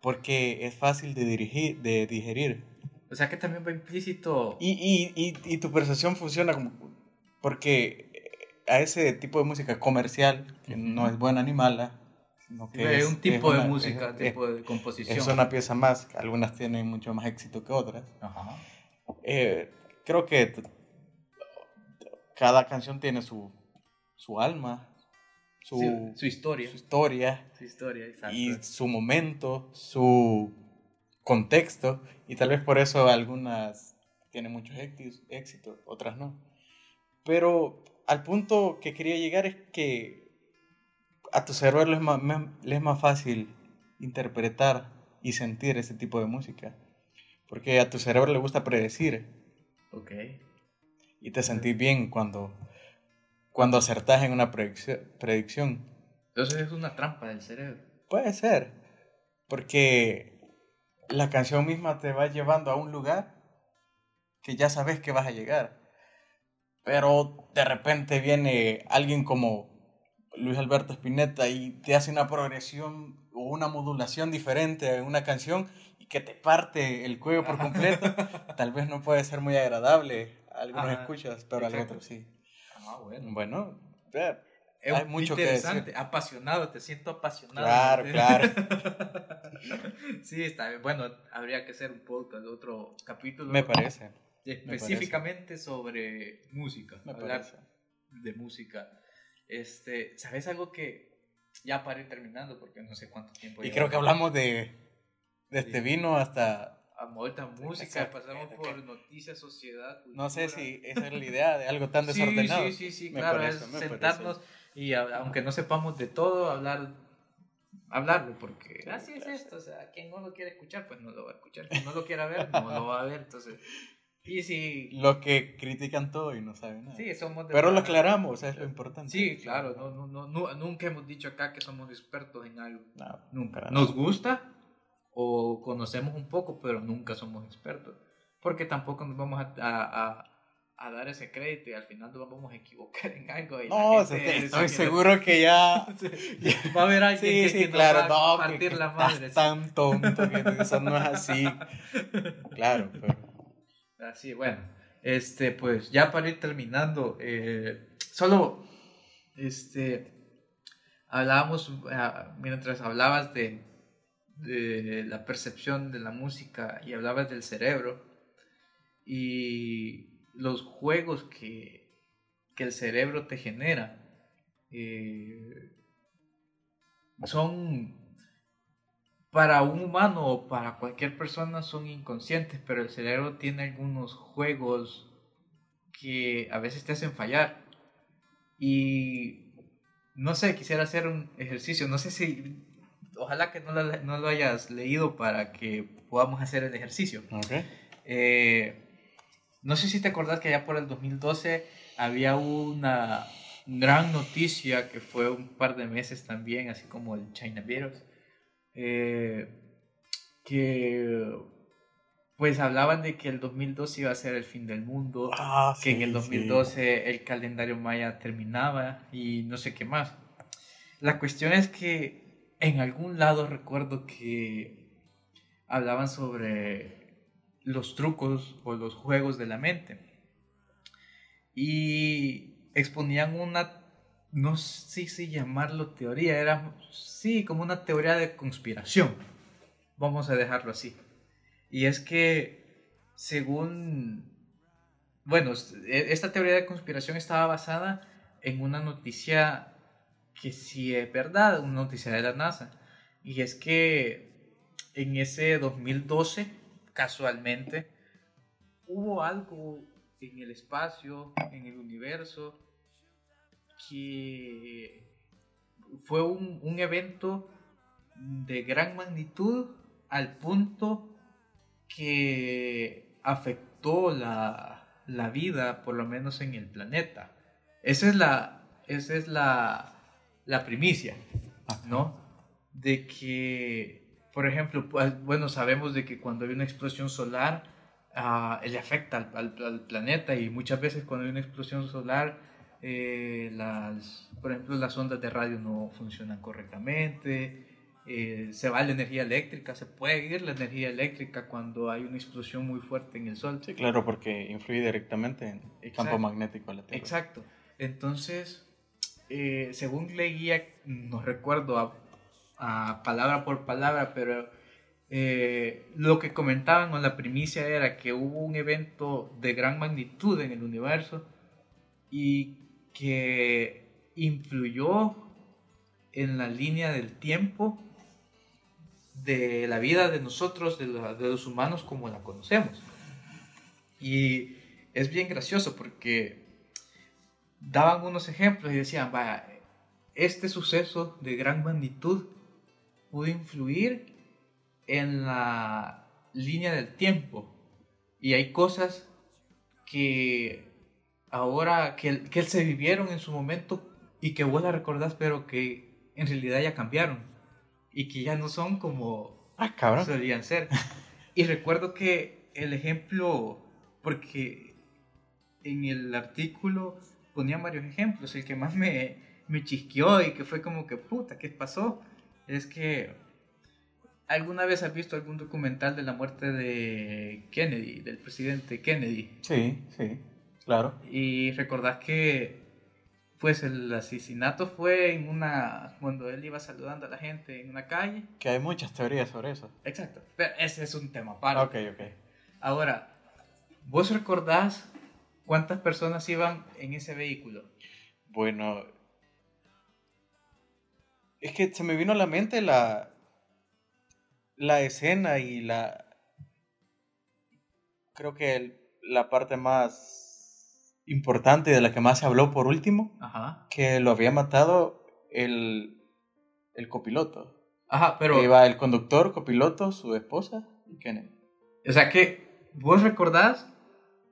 porque es fácil de, dirigir, de digerir. O sea que también va implícito. Y, y, y, y tu percepción funciona como. Porque a ese tipo de música comercial, que no es buena ni mala, es, un tipo de música, tipo de composición. Es una pieza más, algunas tienen mucho más éxito que otras. Eh, creo que cada canción tiene su, su alma, su, su, historia. Su historia. Su historia, exacto. Y su momento, su contexto. Y tal vez por eso algunas tienen muchos éxitos, otras no. Pero al punto que quería llegar es que a tu cerebro le es más, es más fácil interpretar y sentir ese tipo de música. Porque a tu cerebro le gusta predecir. Ok. Y te sentís bien cuando, cuando acertás en una predicción. Entonces es una trampa del cerebro. Puede ser. Porque la canción misma te va llevando a un lugar que ya sabes que vas a llegar. Pero de repente viene alguien como Luis Alberto Spinetta y te hace una progresión o una modulación diferente en una canción y que te parte el cuello por completo, tal vez no puede ser muy agradable a algunos escuchas, pero a otros sí. Ah, bueno. Bueno, es hay mucho interesante, que decir. apasionado, te siento apasionado. Claro, claro. sí, está bien. Bueno, habría que hacer un podcast, otro capítulo. Me parece. Específicamente sobre música. Me parece. De música. Este, ¿sabes algo que ya para ir terminando porque no sé cuánto tiempo Y creo que hablamos de de este vino hasta a vuelta música, pasamos por noticias, sociedad, No sé si esa es la idea de algo tan desordenado. Sí, sí, sí, claro, es sentarnos y aunque no sepamos de todo, hablar hablarlo porque así es esto, o sea, quien no lo quiere escuchar, pues no lo va a escuchar, quien no lo quiera ver, no lo va a ver, entonces y si... Los que critican todo y no saben nada. Sí, somos Pero lo aclaramos, es lo importante. Sí, claro, no, no, no, nunca hemos dicho acá que somos expertos en algo. No, nunca. Nos gusta o conocemos un poco, pero nunca somos expertos. Porque tampoco nos vamos a, a, a, dar ese crédito y al final nos vamos a equivocar en algo. Y no, estoy seguro que ya... Va a haber alguien que, claro, va a partir la madre. Tan tonto que eso no es así. Claro, pero... Así, bueno, este, pues ya para ir terminando, eh, solo, este, hablábamos, ah, mientras hablabas de, de la percepción de la música y hablabas del cerebro y los juegos que, que el cerebro te genera eh, son para un humano o para cualquier persona son inconscientes, pero el cerebro tiene algunos juegos que a veces te hacen fallar. Y no sé, quisiera hacer un ejercicio, no sé si, ojalá que no lo, no lo hayas leído para que podamos hacer el ejercicio. Ok. Eh, no sé si te acordás que ya por el 2012 había una gran noticia que fue un par de meses también, así como el China Virus, eh, que pues hablaban de que el 2012 iba a ser el fin del mundo, Ah, que en el sí, 2012 el calendario maya terminaba y no sé qué más. La cuestión es que en algún lado recuerdo que hablaban sobre los trucos o los juegos de la mente y exponían una, no sé si llamarlo teoría, era, sí, como una teoría de conspiración, vamos a dejarlo así. Y es que, según, bueno, e- esta teoría de conspiración estaba basada en una noticia que sí es verdad, una noticia de la NASA. Y es que en ese 2012, casualmente, hubo algo en el espacio, en el universo, que fue un, un evento de gran magnitud al punto que afectó la, la vida, por lo menos en el planeta. Esa es la, esa es la, la primicia, ¿no? De que, por ejemplo, pues, bueno, sabemos de que cuando hay una explosión solar, ah, le afecta al, al- al planeta y muchas veces cuando hay una explosión solar, eh, las, por ejemplo, las ondas de radio no funcionan correctamente, eh, se va la energía eléctrica, se puede ir la energía eléctrica cuando hay una explosión muy fuerte en el Sol. Sí, claro, porque influye directamente en el campo Exacto. magnético de la Tierra. Exacto. Entonces, eh, según leía, no recuerdo a, a palabra por palabra, pero eh, lo que comentaban o la primicia era que hubo un evento de gran magnitud en el universo y que influyó en la línea del tiempo de la vida de nosotros, de, los humanos como la conocemos. Y es bien gracioso porque daban unos ejemplos y decían, vaya, este suceso de gran magnitud pudo influir en la línea del tiempo. Y hay cosas que ahora, que, que se vivieron en su momento y que vos la recordás, pero que en realidad ya cambiaron. Y que ya no son como Ah, cabrón. solían ser. Y recuerdo que el ejemplo, porque en el artículo ponían varios ejemplos, el que más me, me chisqueó y que fue como que, puta, ¿qué pasó? Es que alguna vez has visto algún documental de la muerte de Kennedy, del presidente Kennedy, Sí, sí, claro. y recordás que pues el asesinato fue en una cuando él iba saludando a la gente en una calle. Que hay muchas teorías sobre eso. Exacto. Pero ese es un tema aparte. Ok, ok. Ahora, ¿vos recordás cuántas personas iban en ese vehículo? Bueno, es que se me vino a la mente la, la escena y la... Creo que el- la parte más importante de la que más se habló por último, Ajá. que lo había matado el, el copiloto. Ajá, pero... Iba el conductor, copiloto, su esposa y Kennedy. O sea que, ¿vos recordás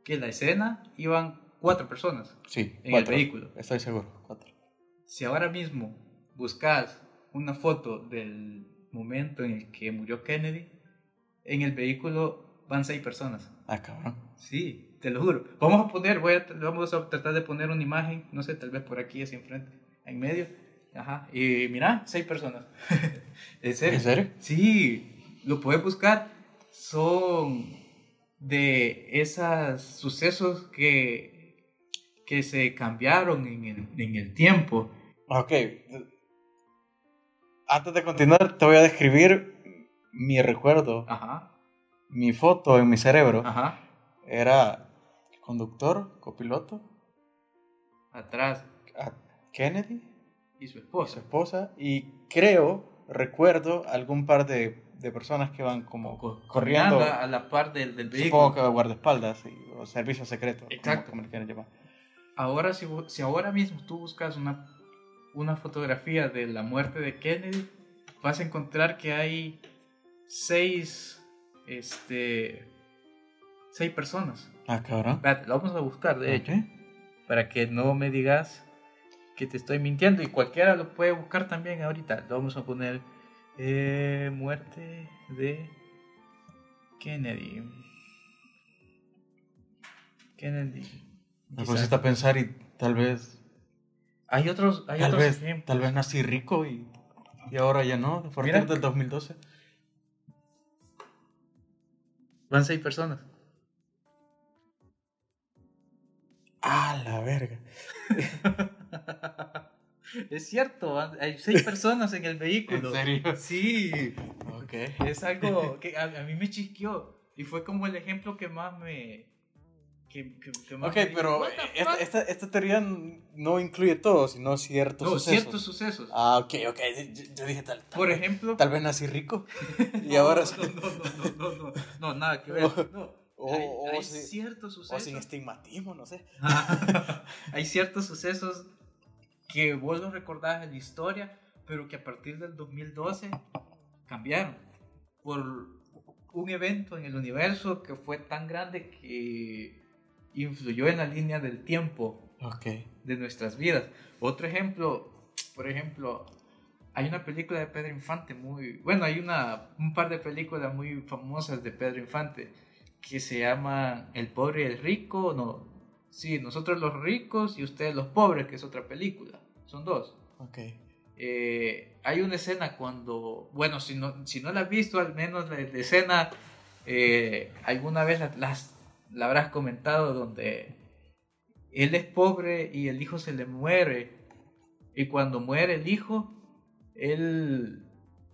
que en la escena iban cuatro personas? Sí, En el vehículo. Estoy seguro, cuatro. Si ahora mismo buscas una foto del momento en el que murió Kennedy, en el vehículo van seis personas. Ah, cabrón. Sí, te lo juro. Vamos a poner, voy a, vamos a tratar de poner una imagen, no sé, tal vez por aquí, así enfrente, en medio. Ajá, y mira, seis personas. ¿En serio? ¿En serio? Sí, lo puedes buscar. Son de esos sucesos que, que se cambiaron en el, en el tiempo. Ok. Antes de continuar, te voy a describir mi recuerdo. Ajá, Mi foto en mi cerebro ajá. era conductor, copiloto, Atrás. a Kennedy, Y su y su esposa. esposa, y creo recuerdo algún par de, de personas que van como Co- corriendo. a la par del, del vehículo. Supongo que guardaespaldas y- o servicio secreto. como- Exacto. Como, le quieran llamar. Ahora, si, si ahora mismo tú buscas una, una fotografía de la muerte de Kennedy, vas a encontrar que hay seis, este, seis personas. Ah, cabrón. Espérate, lo vamos a buscar, de hecho, para que no me digas que te estoy mintiendo y cualquiera lo puede buscar también ahorita. Lo vamos a poner eh, muerte de Kennedy. Kennedy. Me pusiste a pensar y tal vez, Hay otros, hay tal otros vez, ejemplos. tal vez nací rico y, y ahora ya no, a partir Mira. del 2012. Van seis personas. Ah, la verga. es cierto, hay seis personas en el vehículo. ¿En serio? Sí, Ok. es algo que a, a mí me chisqueó y fue como el ejemplo que más me... Que, que- que más Ok, me pero "What the esta, fuck?". esta, esta teoría no incluye todo, sino ciertos No, sucesos. ciertos sucesos. Ah, ok, ok. Yo, yo dije tal, tal Por ejemplo... Tal vez nací rico. Y No, ahora. No, no, no, no, no, no, no, nada que ver. No, O- hay, o hay si- ciertos O sucesos... sin estigmatismo, no sé. hay ciertos sucesos que vos los recordás en la historia, pero que a partir del 2012 cambiaron por un evento en el universo que fue tan grande que influyó en la línea del tiempo Ok. de nuestras vidas. Otro ejemplo, por ejemplo, hay una película de Pedro Infante muy, bueno, hay una, un par de películas muy famosas de Pedro Infante que se llama El pobre y el rico, no, sí, nosotros los ricos y ustedes los pobres, que es otra película, son dos. Ok. Eh, hay una escena cuando, bueno, si no, si no la has visto, al menos la, la escena eh, alguna vez la, las- la habrás comentado donde él es pobre y el hijo se le muere y cuando muere el hijo, él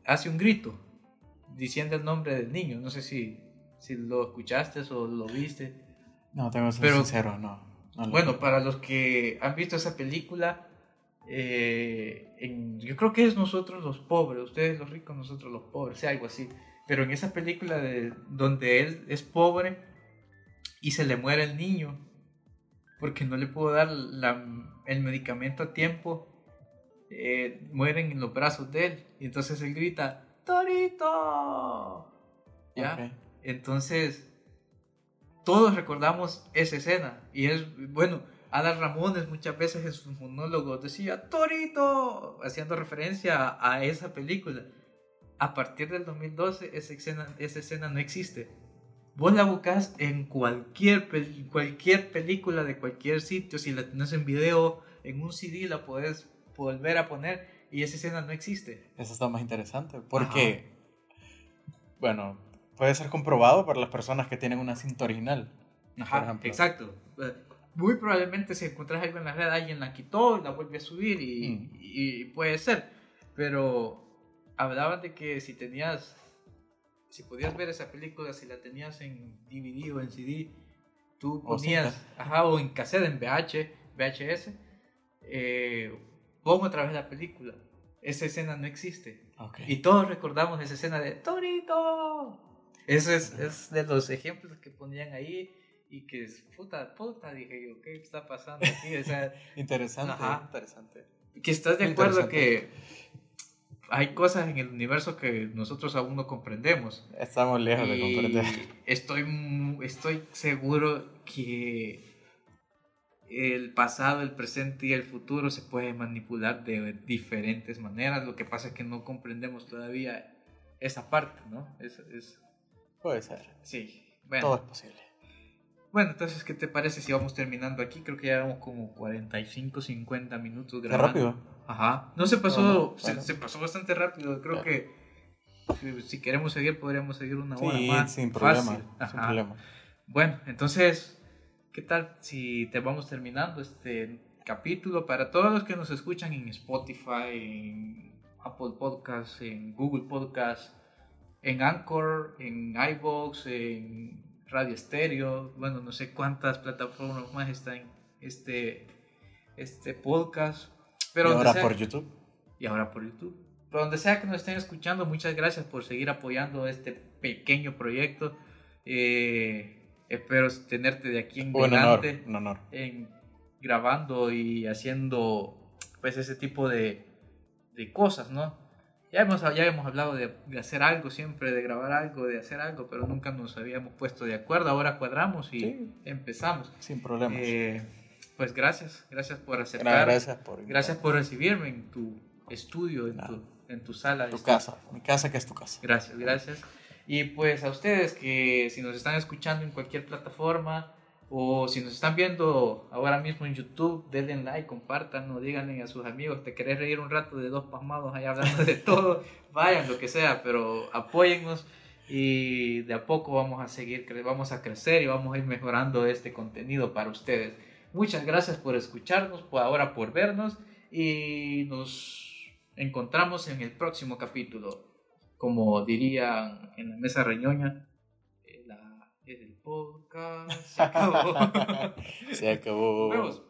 hace un grito diciendo el nombre del niño. No sé si, si lo escuchaste o lo viste. No, tengo que ser Pero- sincero, no. no lo- Bueno, para los que han visto esa película, eh, en- yo creo que es nosotros los pobres, ustedes los ricos, nosotros los pobres, sea algo así. Pero en esa película de, donde él es pobre y se le muere el niño porque no le pudo dar la- el medicamento a tiempo, eh, mueren en los brazos de él. Y entonces él grita, ¡Torito! ¿Ya? Ok. Entonces, todos recordamos esa escena. Y es, bueno, Adal Ramones muchas veces en sus monólogos decía, Torito, haciendo referencia a, esa película. A partir del 2012, esa escena, esa escena no existe. Vos la buscas en cualquier, cualquier película de cualquier sitio, si la tenés en video, en un CD la podés volver a poner y esa escena no existe. Eso está más interesante. Porque, bueno, puede ser comprobado por las personas que tienen una cinta original. Ajá, ejemplo. exacto. Eh, Muy probablemente si encontrás algo en la red, alguien la quitó y la vuelve a subir y, Mm. y puede ser. Pero hablaban de que si tenías, si podías ver esa película, si la tenías en DVD o en CD, tú O ponías, cinta. ajá, o en cassette, en VH, VHS, eh, pon otra vez la película. Esa escena no existe. Ok. Y todos recordamos esa escena de Torito. Eso es, es de los ejemplos que ponían ahí y que es puta, puta, dije yo, ¿qué está pasando aquí? O sea, Interesante, Ajá. interesante. que estás de acuerdo que hay cosas en el universo que nosotros aún no comprendemos. Estamos lejos de comprender. Estoy, estoy seguro que el pasado, el presente y el futuro se pueden manipular de diferentes maneras. Lo que pasa es que no comprendemos todavía esa parte, ¿no? Es, es- Puede ser. sí. Bueno, Todo es posible. bueno, entonces, ¿qué te parece si vamos terminando aquí? Creo que ya llevamos como 45, 50 minutos grabando. rápido. Ajá. No se pasó, No, no, se, bueno. se pasó bastante rápido. Creo Claro. que si- si queremos seguir, podríamos seguir una hora Sí, más. sin problema. Fácil. Sin problema. Bueno, entonces, ¿qué tal si te vamos terminando este capítulo? Para todos los que nos escuchan en Spotify, en Apple Podcasts, en Google Podcasts, en Anchor, en iVoox, en Radio Stereo, bueno, no sé cuántas plataformas más están este, este podcast. Pero y ahora sea- por YouTube. y ahora por YouTube. Por donde sea que nos estén escuchando, muchas gracias por seguir apoyando este pequeño proyecto. Eh, espero tenerte de aquí en Un honor, adelante un honor. en grabando y haciendo pues ese tipo de, de cosas, ¿no? Ya hemos, ya hemos hablado de, de hacer algo siempre, de grabar algo, de hacer algo, pero nunca nos habíamos puesto de acuerdo. Ahora cuadramos y Sí. empezamos. Sin problemas. Eh, pues gracias, gracias por aceptar. gracias por Gracias por recibirme en tu estudio, en, tu, en tu sala. tu Este, casa. Mi casa que es tu casa. Gracias, gracias. Y pues a ustedes que si nos están escuchando en cualquier plataforma o si nos están viendo ahora mismo en YouTube, denle like, compartan díganle a sus amigos, te querés reír un rato de dos pasmados ahí hablando de todo, vayan, lo que sea, pero apóyennos y de a poco vamos a seguir, vamos a crecer y vamos a ir mejorando este contenido para ustedes. Muchas gracias por escucharnos, por ahora por vernos y nos encontramos en el próximo capítulo. Como dirían en la mesa reñoña, podcast se acabó. Se acabó. Nos vemos.